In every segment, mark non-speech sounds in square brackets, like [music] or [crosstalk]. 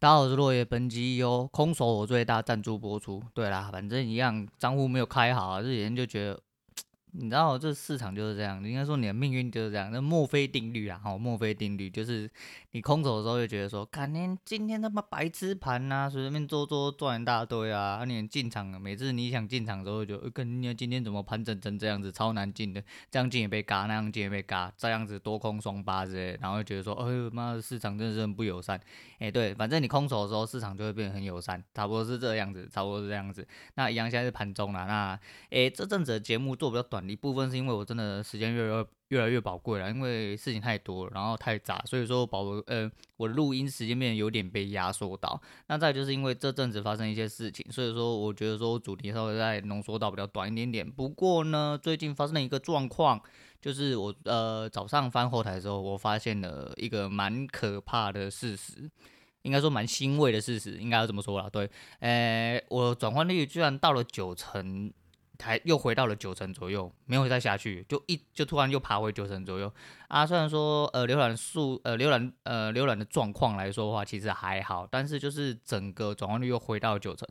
大家好，我是落叶，本集由空手我最大赞助播出。对啦，反正一样，账户没有开好啊，这几天就觉得。你知道这市场就是这样，应该说你的命运就是这样。那墨菲定律啊，好，墨菲定律就是你空手的时候就觉得说，看你今天他妈白痴盘呐，随便做做赚一大堆啊。啊，你进场，每次你想进场的时候就，就跟你今天怎么盘整成这样子，超难进的，这样进也被嘎，那样进也被嘎，这样子多空双八之类，然后就觉得说，哎呦妈的，市场真的是很不友善。哎、对，反正你空手的时候，市场就会变得很友善，差不多是这样子，差不多是这样子。那一样现在是盘中了，那哎、这阵子的节目做比较短一部分是因为我真的时间越来越越来越宝贵了，因为事情太多了，然后太杂，所以说宝呃我的录音时间变有点被压缩到。那再就是因为这阵子发生一些事情，所以说我觉得说主题稍微再浓缩到比较短一点点。不过呢，最近发生了一个状况，就是我呃早上翻后台的时候，我发现了一个蛮可怕的事实，应该说蛮欣慰的事实，应该要这么说啦。对，呃，我转换率居然到了九成。才又回到了九成左右，没有再下去，就一就突然又爬回九成左右啊。虽然说呃浏览数呃浏览呃浏览的状况来说的话，其实还好，但是就是整个转换率又回到九成，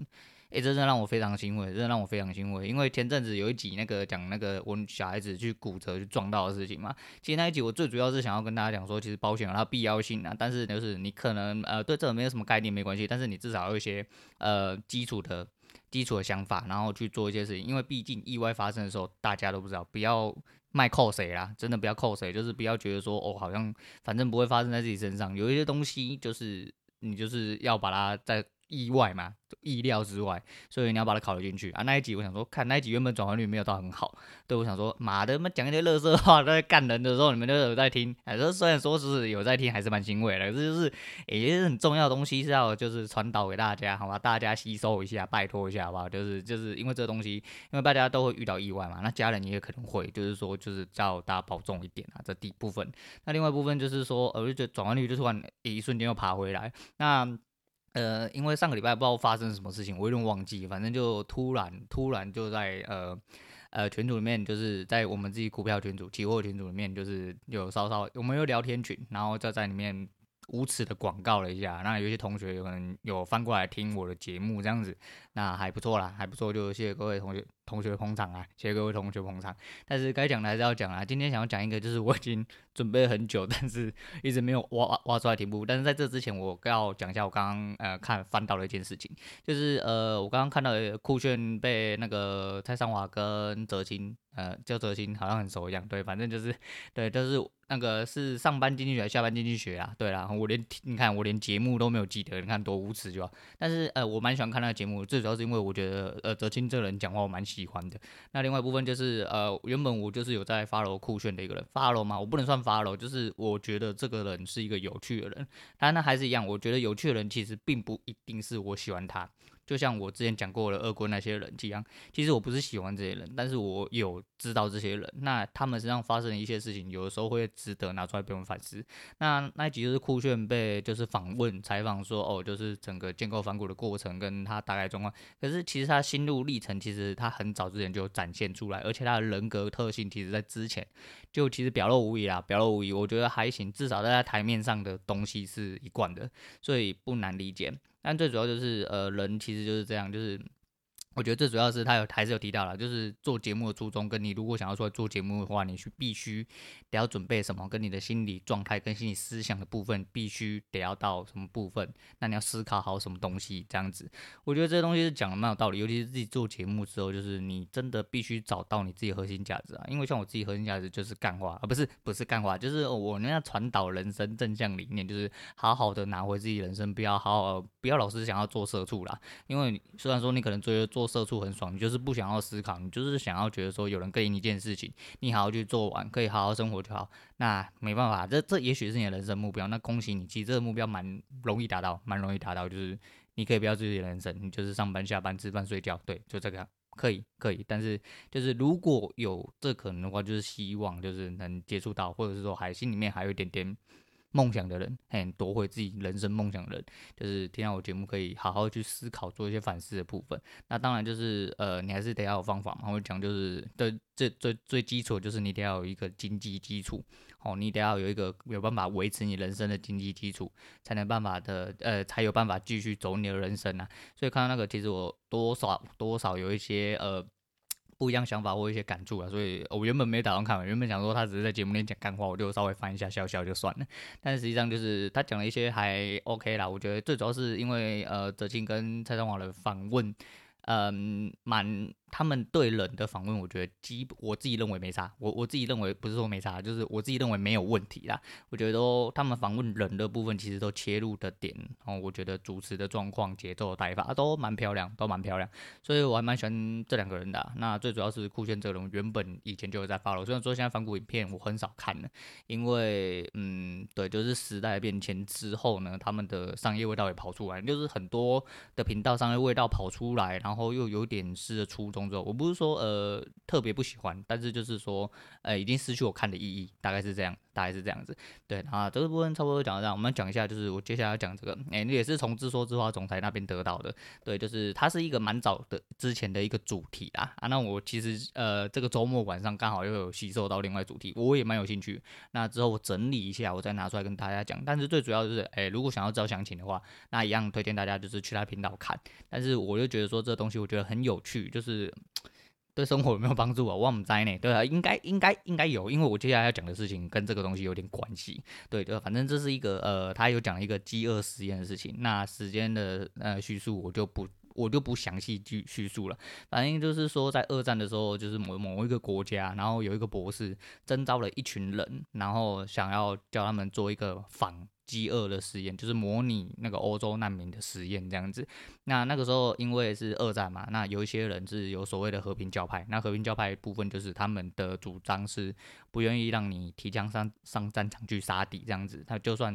哎、真的让我非常欣慰，真的让我非常欣慰。因为前阵子有一集那个讲那个我小孩子去骨折去撞到的事情嘛，其实那一集我最主要是想要跟大家讲说，其实保险有它必要性啊，但是就是你可能呃对这个没有什么概念没关系，但是你至少有一些呃基础的。基础的想法，然后去做一些事情，因为毕竟意外发生的时候，大家都不知道，不要卖扣谁啦，真的不要扣谁，就是不要觉得说哦，好像反正不会发生在自己身上，有一些东西就是你就是要把它在。意外嘛，意料之外，所以你要把它考虑进去啊。那一集我想说，看那一集原本转换率没有到很好，对，我想说，妈的，他妈讲一些垃圾话在干人的时候，你们都有在听。哎，这虽然说是有在听，还是蛮欣慰的。这就是也是很重要的东西，是要就是传导给大家，好吧？大家吸收一下，拜托一下，好不好？就是就是因为这个东西，因为大家都会遇到意外嘛，那家人也可能会，就是说就是叫大家保重一点啊。这第一部分，那另外一部分就是说，我就觉得转换率就突然一瞬间又爬回来，那。呃，因为上个礼拜不知道发生什么事情，我有点忘记，反正就突然突然就在呃呃群组里面，就是在我们自己股票群组、期货群组里面，就是有稍稍我们有聊天群，然后就在里面无耻的广告了一下，那有些同学有可能有翻过来听我的节目这样子，那还不错啦，还不错，就谢谢各位同学。同学捧场啊，谢谢各位同学捧场。但是该讲的还是要讲啊。今天想要讲一个，就是我已经准备了很久，但是一直没有挖挖出来题目。但是在这之前，我要讲一下我刚刚呃看翻到的一件事情，就是呃我刚刚看到酷炫被那个蔡尚华跟泽青，呃叫泽青好像很熟一样，对，反正就是对，就是那个是上班经济学还是下班经济学啊？对啦，我连你看我连节目都没有记得，你看多无耻就好。但是呃我蛮喜欢看那个节目，最主要是因为我觉得呃泽青这个人讲话我蛮喜。喜欢的。那另外一部分就是，呃，原本我就是有在 follow 酷炫的一个人，follow 嘛，我不能算 follow，就是我觉得这个人是一个有趣的人。但那还是一样，我觉得有趣的人其实并不一定是我喜欢他。就像我之前讲过的，恶棍那些人一样，其实我不是喜欢这些人，但是我有知道这些人，那他们身上发生的一些事情，有的时候会值得拿出来被我们反思。那那一集就是酷炫被就是访问采访说，哦，就是整个建构反骨的过程跟他大概状况。可是其实他心路历程，其实他很早之前就展现出来，而且他的人格特性，其实在之前就其实表露无遗啦，表露无遗。我觉得还行，至少在他台面上的东西是一贯的，所以不难理解。但最主要就是，呃，人其实就是这样，就是。我觉得最主要是他有还是有提到了，就是做节目的初衷，跟你如果想要出来做节目的话，你去必须得要准备什么，跟你的心理状态跟心理思想的部分必须得要到什么部分，那你要思考好什么东西这样子。我觉得这些东西是讲的蛮有道理，尤其是自己做节目之后，就是你真的必须找到你自己核心价值啊。因为像我自己核心价值就是干话，而不是不是干话，就是我那样传导人生正向理念，就是好好的拿回自己人生，不要好好不要老是想要做社畜啦。因为虽然说你可能追着做。社畜很爽，你就是不想要思考，你就是想要觉得说有人给你一件事情，你好好去做完，可以好好生活就好。那没办法，这这也许是你的人生目标。那恭喜你，其实这个目标蛮容易达到，蛮容易达到。就是你可以不要自己的人生，你就是上班、下班、吃饭、睡觉，对，就这个样，可以，可以。但是就是如果有这可能的话，就是希望就是能接触到，或者是说还心里面还有一点点梦想的人，很夺回自己人生梦想的人，就是听到我节目可以好好去思考，做一些反思的部分。那当然就是呃，你还是得要有方法嘛。我讲就是对，最最最基础就是你得要有一个经济基础，哦，你得要有一个有办法维持你人生的经济基础，才能办法的呃，才有办法继续走你的人生啊。所以看到那个，其实我多少多少有一些呃。不一样想法或一些感触啊，所以我原本没打算看完，原本想说他只是在节目里讲干话，我就稍微翻一下笑笑就算了。但实际上就是他讲了一些还 OK 啦，我觉得最主要是因为呃泽庆跟蔡尚华的访问，嗯，蛮。他们对人的访问，我觉得基我自己认为没差。我我自己认为不是说没差，就是我自己认为没有问题啦。我觉得都他们访问人的部分，其实都切入的点，然后我觉得主持的状况、节奏的带法都蛮漂亮，都蛮漂亮。所以我还蛮喜欢这两个人的。那最主要是酷炫这个人，原本以前就有在 follow，虽然说现在反骨影片我很少看了，因为嗯，对，就是时代变迁之后呢，他们的商业味道也跑出来，就是很多的频道商业味道跑出来，然后又有点失了初衷。我不是说呃特别不喜欢，但是就是说呃已经失去我看的意义，大概是这样，大概是这样子。对啊，这个部分差不多讲到这样，我们讲一下，就是我接下来要讲这个，哎、欸，也是从自说自话总裁那边得到的。对，就是它是一个蛮早的之前的一个主题啦。啊，那我其实呃这个周末晚上刚好又有吸收到另外主题，我也蛮有兴趣。那之后我整理一下，我再拿出来跟大家讲。但是最主要就是，哎、如果想要知道详情的话，那一样推荐大家就是去他频道看。但是我就觉得说这东西我觉得很有趣，就是。对生活有没有帮助啊？我不知呢。对啊，应该应该应该有，因为我接下来要讲的事情跟这个东西有点关系。对对，反正这是一个呃，他有讲一个饥饿实验的事情。那时间的呃叙述我就不我就不详细去叙述了。反正就是说，在二战的时候，就是某某一个国家，然后有一个博士征召了一群人，然后想要叫他们做一个访。饥饿的实验就是模拟那个欧洲难民的实验这样子。那那个时候因为是二战嘛，那有一些人是有所谓的和平教派。那和平教派部分就是他们的主张是不愿意让你提枪上上战场去杀敌这样子。他就算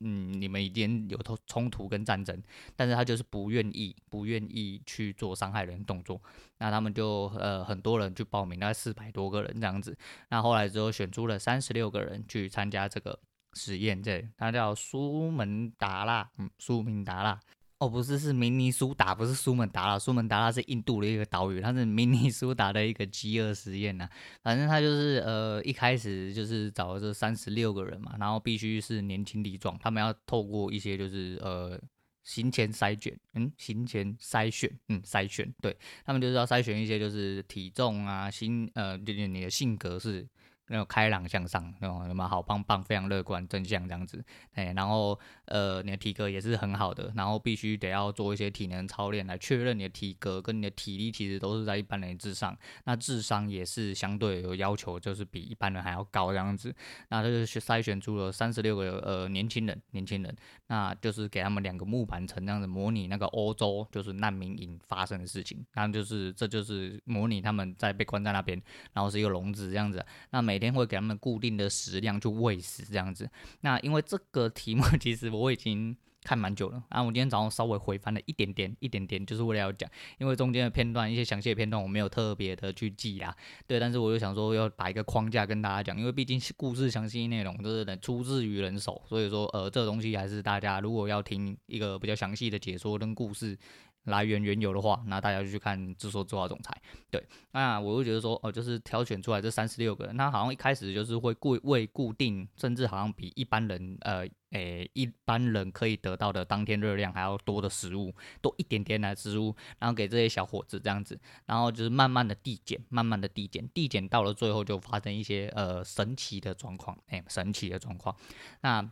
嗯你们已经有冲冲突跟战争，但是他就是不愿意不愿意去做伤害人动作。那他们就呃很多人去报名，大概四百多个人这样子。那后来之后选出了三十六个人去参加这个。实验这，它叫苏门答腊，嗯，苏门答腊，哦，不是，是明尼苏达，不是苏门答腊，苏门答腊是印度的一个岛屿，它是明尼苏达的一个饥饿实验呐。反正他就是呃，一开始就是找了这三十六个人嘛，然后必须是年轻力壮，他们要透过一些就是呃行前筛选，嗯，行前筛选，嗯，筛选，对，他们就是要筛选一些就是体重啊，心，呃，就是你的性格是。那种开朗向上，那种什么好棒棒，非常乐观正向这样子，哎，然后呃，你的体格也是很好的，然后必须得要做一些体能操练来确认你的体格跟你的体力其实都是在一般人之上，那智商也是相对有要求，就是比一般人还要高这样子，那他就是筛选出了三十六个呃年轻人，年轻人，那就是给他们两个木板层这样子模拟那个欧洲就是难民营发生的事情，那就是这就是模拟他们在被关在那边，然后是一个笼子这样子，那每每天会给他们固定的食量去喂食这样子。那因为这个题目 [laughs] 其实我已经看蛮久了，啊我今天早上稍微回翻了一点点，一点点，就是为了要讲，因为中间的片段一些详细的片段我没有特别的去记啊。对，但是我又想说要把一个框架跟大家讲，因为毕竟故事详细内容都是出自于人手，所以说呃这个东西还是大家如果要听一个比较详细的解说跟故事。来源缘由的话，那大家就去看《自说自话总裁》。对，那我会觉得说，哦，就是挑选出来这三十六个人，那好像一开始就是会固为固定，甚至好像比一般人，呃，诶、一般人可以得到的当天热量还要多的食物，多一点点的食物，然后给这些小伙子这样子，然后就是慢慢的递减，慢慢的递减，递减到了最后就发生一些呃神奇的状况，诶、神奇的状况。那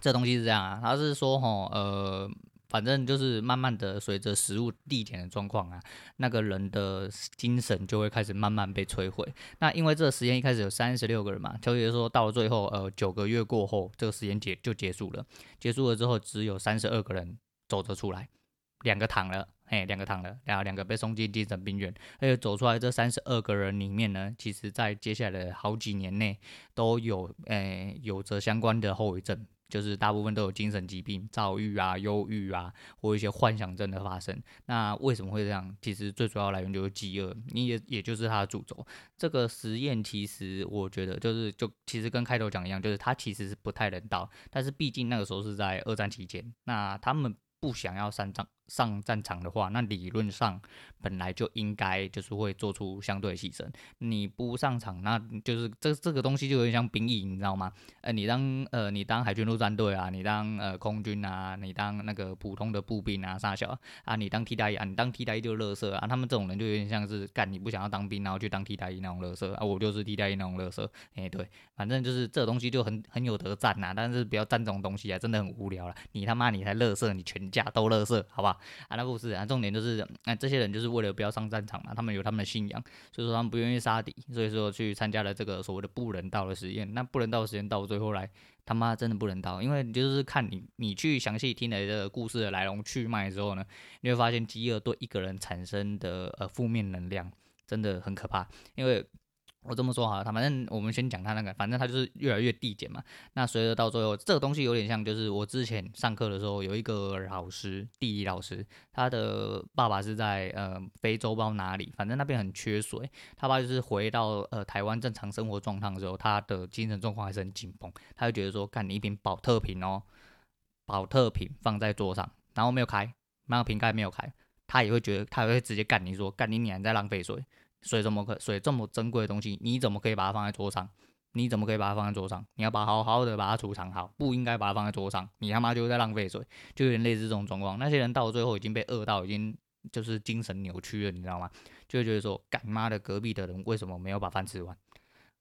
这东西是这样啊，他是说，吼，呃。反正就是慢慢的随着食物递减的状况啊，那个人的精神就会开始慢慢被摧毁。那因为这个实验一开始有三十六个人嘛，就也就是说到了最后，呃，九个月过后，这个实验结就结束了。结束了之后，只有三十二个人走得出来，两个躺了，嘿，两个躺了，然后两个被送进精神病院。而且走出来这三十二个人里面呢，其实在接下来的好几年内都有，诶、有着相关的后遗症。就是大部分都有精神疾病、躁郁啊、忧郁啊，或一些幻想症的发生。那为什么会这样？其实最主要来源就是饥饿，你也也就是它的主轴。这个实验其实我觉得就是就其实跟开头讲一样，就是它其实是不太人道，但是毕竟那个时候是在二战期间，那他们不想要三战上战场的话，那理论上本来就应该就是会做出相对牺牲。你不上场，那就是这这个东西就有点像兵役，你知道吗？呃，你当呃你当海军陆战队啊，你当呃空军啊，你当那个普通的步兵啊，啥小啊，你当替代役啊，你当替代役就乐色啊。他们这种人就有点像是干你不想要当兵，然后去当替代役那种乐色啊。我就是替代役那种乐色。哎、对，反正就是这东西就很很有得战呐，但是不要战这种东西啊，真的很无聊了。你他妈你才乐色，你全家都乐色，好吧？啊，那不是啊，重点就是，哎，这些人就是为了不要上战场嘛，他们有他们的信仰，所以说他们不愿意杀敌，所以说去参加了这个所谓的不人道的实验。那不人道的实验到最后来，他妈真的不人道，因为你就是看你你去详细听了这个故事的来龙去脉之后呢，你会发现饥饿对一个人产生的呃负面能量真的很可怕，因为。我这么说好，他反正我们先讲他那个，反正他就是越来越递减嘛。那随着到最后，这个东西有点像，就是我之前上课的时候，有一个老师，地理老师，他的爸爸是在呃非洲不知道哪里，反正那边很缺水。他爸就是回到呃台湾正常生活状态的时候，他的精神状况还是很紧绷。他就觉得说，干你一瓶宝特瓶哦，宝特瓶放在桌上，然后没有开，那个瓶盖没有开，他也会觉得，他也会直接干你说，干你你还在浪费水。水这么可？水这么珍贵的东西，你怎么可以把它放在桌上？你怎么可以把它放在桌上？你要把好好的把它储藏好，不应该把它放在桌上。你他妈就是在浪费水，就有点类似这种状况。那些人到最后已经被饿到，已经就是精神扭曲了，你知道吗？就会觉得说，干妈的隔壁的人为什么没有把饭吃完？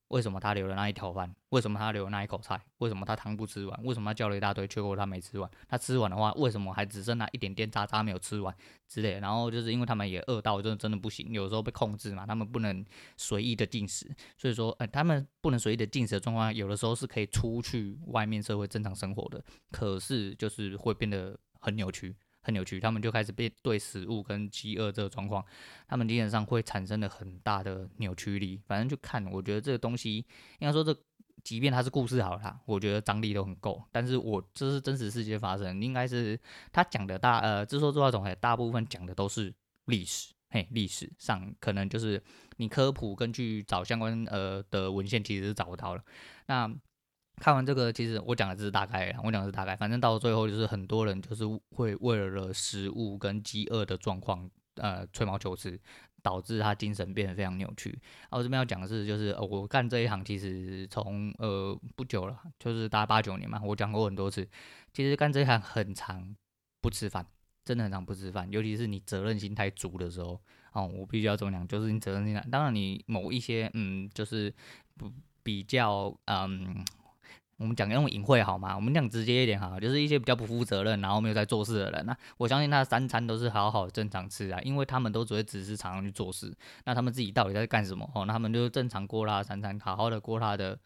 为什么他留了那一条饭？为什么他留了那一口菜？为什么他汤不吃完？为什么他叫了一大堆，结果他没吃完？他吃完的话，为什么还只剩那一点点渣渣没有吃完之类？然后就是因为他们也饿到，真的真的不行，有时候被控制嘛，他们不能随意的进食，所以说，呃，他们不能随意的进食的状况，有的时候是可以出去外面社会正常生活的，可是就是会变得很扭曲。很扭曲，他们就开始被对食物跟饥饿这个状况，他们基本上会产生了很大的扭曲力。反正就看，我觉得这个东西，应该说这，即便它是故事好了，我觉得张力都很够。但是我这是真实世界发生，应该是他讲的大呃，自说自话总还大部分讲的都是历史，嘿，历史上可能就是你科普根据找相关呃的文献，其实是找不到了。那看完这个，其实我讲的只是大概，我讲的是大概，反正到最后就是很多人就是会为了食物跟饥饿的状况，呃，吹毛求疵，导致他精神变得非常扭曲。啊，我这边要讲的是，就是、呃、我干这一行其实从呃不久了，就是大概八九年嘛，我讲过很多次，其实干这一行很长不吃饭，真的很常不吃饭，尤其是你责任心太足的时候，哦、我必须要怎么讲，就是你责任心太，当然你某一些嗯，就是不比较嗯。我们讲那种隐晦好吗？我们讲直接一点哈，就是一些比较不负责任，然后没有在做事的人。那我相信他三餐都是好好正常吃啊，因为他们都只会只是常常去做事。那他们自己到底在干什么？哦，那他们就正常过他的三餐，好好的过他的。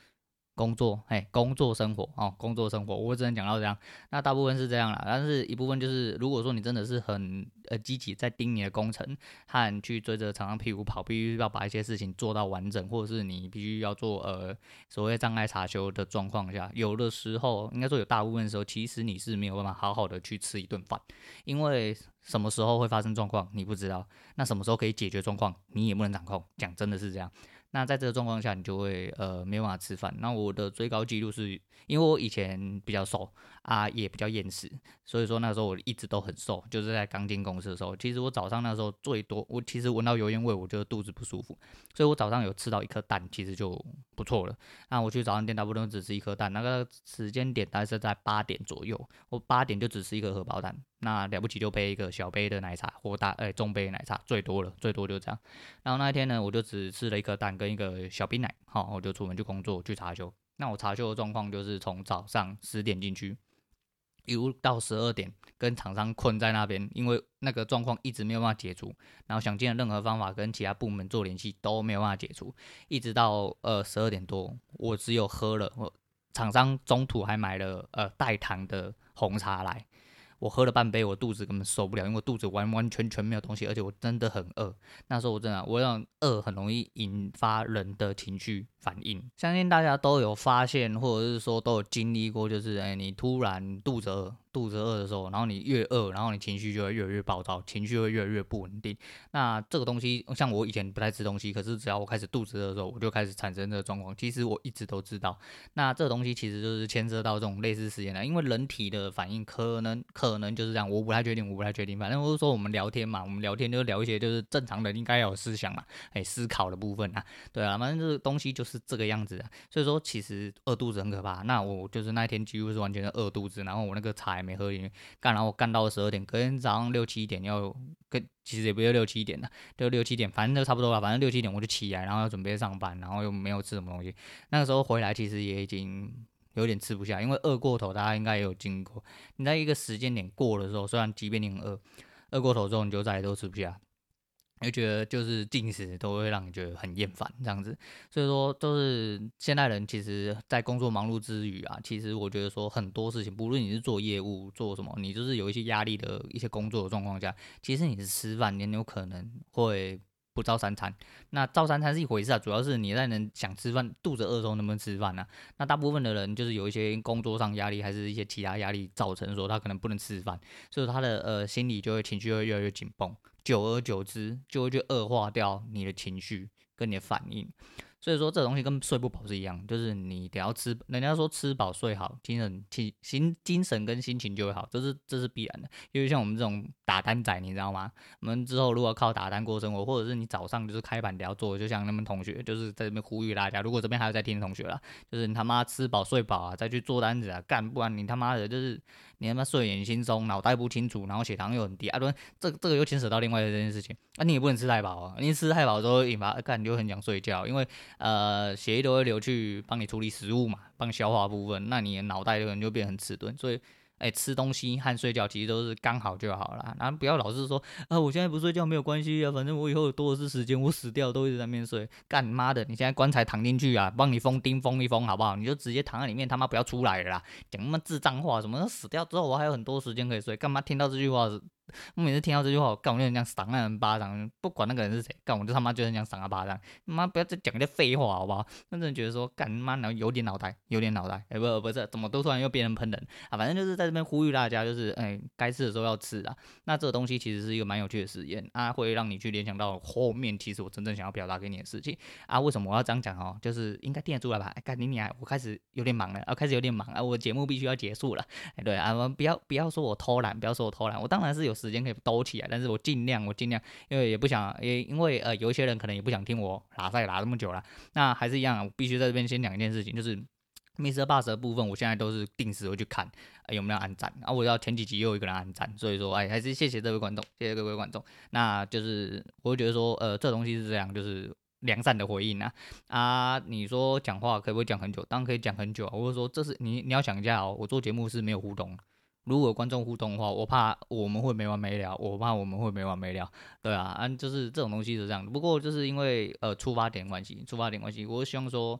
工作，嘿，工作生活哦，工作生活，我只能讲到这样。那大部分是这样啦，但是一部分就是，如果说你真的是很呃积极在盯你的工程，和去追着厂商屁股跑，必须要把一些事情做到完整，或者是你必须要做呃所谓障碍查修的状况下，有的时候应该说有大部分时候，其实你是没有办法好好的去吃一顿饭，因为什么时候会发生状况你不知道，那什么时候可以解决状况你也不能掌控，讲真的是这样。那在这个状况下，你就会呃没办法吃饭。那我的最高纪录是，因为我以前比较瘦啊，也比较厌食，所以说那时候我一直都很瘦。就是在刚进公司的时候，其实我早上那时候最多，我其实闻到油烟味，我就肚子不舒服，所以我早上有吃到一颗蛋，其实就不错了。那我去早餐店，大部分都只吃一颗蛋，那个时间点大概是在八点左右，我八点就只吃一颗荷包蛋。那了不起就配一个小杯的奶茶或大哎、中杯奶茶，最多了，最多就这样。然后那一天呢，我就只吃了一颗蛋跟一个小冰奶，好，我就出门去工作去查修。那我查修的状况就是从早上十点进去，一路到十二点，跟厂商困在那边，因为那个状况一直没有办法解除，然后想尽了任何方法跟其他部门做联系都没有办法解除，一直到呃十二点多，我只有喝了，我厂商中途还买了呃代糖的红茶来。我喝了半杯，我肚子根本受不了，因为我肚子完完全全没有东西，而且我真的很饿。那时候我真的，我让饿很容易引发人的情绪反应。相信大家都有发现，或者是说都有经历过，就是哎，你突然肚子饿。肚子饿的时候，然后你越饿，然后你情绪就会越来越暴躁，情绪会越来越不稳定。那这个东西，像我以前不太吃东西，可是只要我开始肚子饿的时候，我就开始产生这个状况。其实我一直都知道，那这个东西其实就是牵涉到这种类似实验的，因为人体的反应可能可能就是这样，我不太确定，我不太确定。反正我是说我们聊天嘛，我们聊天就聊一些就是正常人应该要有思想嘛，哎，思考的部分啊，对啊，反正这个东西就是这个样子的。所以说，其实饿肚子很可怕。那我就是那一天几乎是完全的饿肚子，然后我那个茶没喝进去。干，然后我干到了十二点，隔天早上六七点要跟，其实也不要六七点了，就六七点，反正就差不多了。反正六七点我就起来，然后要准备上班，然后又没有吃什么东西。那个时候回来其实也已经有点吃不下，因为饿过头，大家应该也有经过。你在一个时间点过的时候，虽然即便你很饿，饿过头之后你就再也都吃不下。就觉得就是进食都会让你觉得很厌烦这样子，所以说都是现代人其实，在工作忙碌之余啊，其实我觉得说很多事情，不论你是做业务做什么，你就是有一些压力的一些工作的状况下，其实你是吃饭，你有可能会不照三餐。那照三餐是一回事啊，主要是你在能想吃饭，肚子饿的时候能不能吃饭呢？那大部分的人就是有一些工作上压力，还是一些其他压力造成说他可能不能吃饭，所以他的呃心理就会情绪会越来越紧绷。久而久之，就会去恶化掉你的情绪跟你的反应。所以说，这东西跟睡不饱是一样，就是你得要吃。人家说吃饱睡好，精神、气、心、精神跟心情就会好，这是这是必然的。因为像我们这种打单仔，你知道吗？我们之后如果靠打单过生活，或者是你早上就是开板聊做，就像他们同学，就是在这边呼吁大家，如果这边还有在听的同学啦，就是你他妈吃饱睡饱啊，再去做单子啊，干，不然你他妈的就是。你他妈睡眼惺忪，脑袋不清楚，然后血糖又很低啊！对，这这个又牵扯到另外的这件事情啊！你也不能吃太饱啊！你吃太饱之后引发，干你就很想睡觉，因为呃血液都会流去帮你处理食物嘛，帮你消化部分，那你的脑袋可能就变得很迟钝，所以。哎，吃东西和睡觉其实都是刚好就好了，然后不要老是说啊，我现在不睡觉没有关系啊，反正我以后多的是时间，我死掉都一直在那边睡，干你妈的！你现在棺材躺进去啊，帮你封钉封一封好不好？你就直接躺在里面，他妈不要出来了啦！讲那么智障话，什么死掉之后我还有很多时间可以睡，干嘛听到这句话？我每次听到这句话，我干我就很想赏那人巴掌，不管那个人是谁，干我就他妈就很想赏他巴掌。妈不要再讲一些废话，好不好？那真的觉得说干妈然后有点脑袋，有点脑袋。哎、不不是，怎么都突然又变成喷人啊？反正就是在这边呼吁大家，就是哎，该、吃的时候要吃啊。那这个东西其实是一个蛮有趣的实验啊，会让你去联想到后面其实我真正想要表达给你的事情啊。为什么我要这样讲哦？就是应该听得出来吧？哎、欸，干你你，我开始有点忙了啊，开始有点忙啊，我节目必须要结束了。哎、欸，对啊，不要不要说我偷懒，不要说我偷懒，我当然是有时间可以兜起来，但是我尽量，我尽量，因为也不想，也因为呃，有一些人可能也不想听我拉赛拉这么久了。那还是一样，我必须在这边先讲一件事情，就是 MixerBox 的部分，我现在都是定时会去看、有没有按赞啊。我要前几集又有一个人按赞，所以说哎，还是谢谢这位观众，谢谢各位观众。那就是我会觉得说，呃，这东西是这样，就是良善的回应啊啊。你说讲话可不可以讲很久？当然可以讲很久啊。或者说这是你你要想一下哦，我做节目是没有互动。如果观众互动的话，我怕我们会没完没了，我怕我们会没完没了，对啊，啊，就是这种东西是这样的。不过就是因为呃出发点关系，出发点关系，我希望说，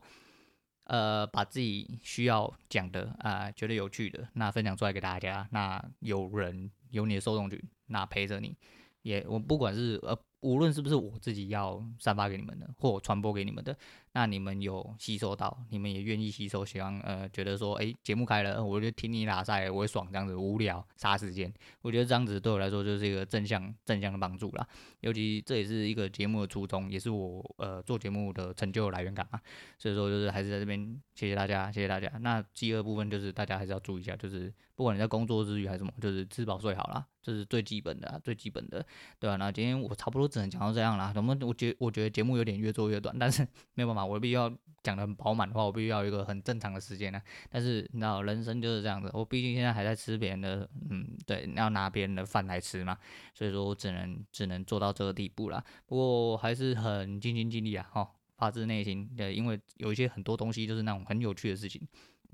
呃，把自己需要讲的啊、呃，觉得有趣的，那分享出来给大家，那有人有你的受众群，那陪着你，也我不管是呃。无论是不是我自己要散发给你们的，或传播给你们的，那你们有吸收到，你们也愿意吸收，希望呃觉得说，诶，节目开了，我就听你拉赛，我会爽这样子，无聊杀时间，我觉得这样子对我来说就是一个正向正向的帮助啦。尤其这也是一个节目的初衷，也是我呃做节目的成就来源感嘛。所以说就是还是在这边谢谢大家，谢谢大家。那第二部分就是大家还是要注意一下，就是不管你在工作之余还是什么，就是吃饱睡好啦。这是最基本的、最基本的，对吧、啊？那今天我差不多只能讲到这样了。我们我觉我觉得节目有点越做越短，但是 [laughs] 没有办法，我必须要讲的很饱满的话，我必须要一个很正常的时间呢。但是你知道，人生就是这样子。我毕竟现在还在吃别人的，嗯，对，要拿别人的饭来吃嘛，所以说我只能只能做到这个地步了。不过还是很尽心尽力啊，哈，发自内心。对，因为有一些很多东西就是那种很有趣的事情。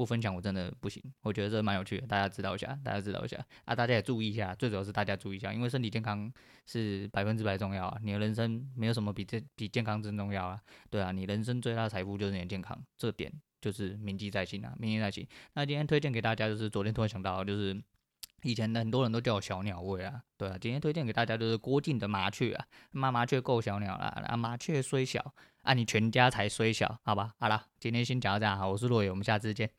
不分享我真的不行，我觉得这蛮有趣的，大家知道一下，大家知道一下啊，大家也注意一下，最主要是大家注意一下，因为身体健康是百分之百重要啊，你的人生没有什么比这比健康真重要啊，对啊，你人生最大的财富就是你的健康，这点就是铭记在心啊，铭记在心。那今天推荐给大家就是昨天突然想到就是。以前很多人都叫我小鸟胃啊，对啊，今天推荐给大家就是郭靖的麻雀啊，妈麻雀够小鸟了，啊麻雀虽小，啊你全家才虽小，好吧，好了，今天先讲到这样，好，我是洛野，我们下次见。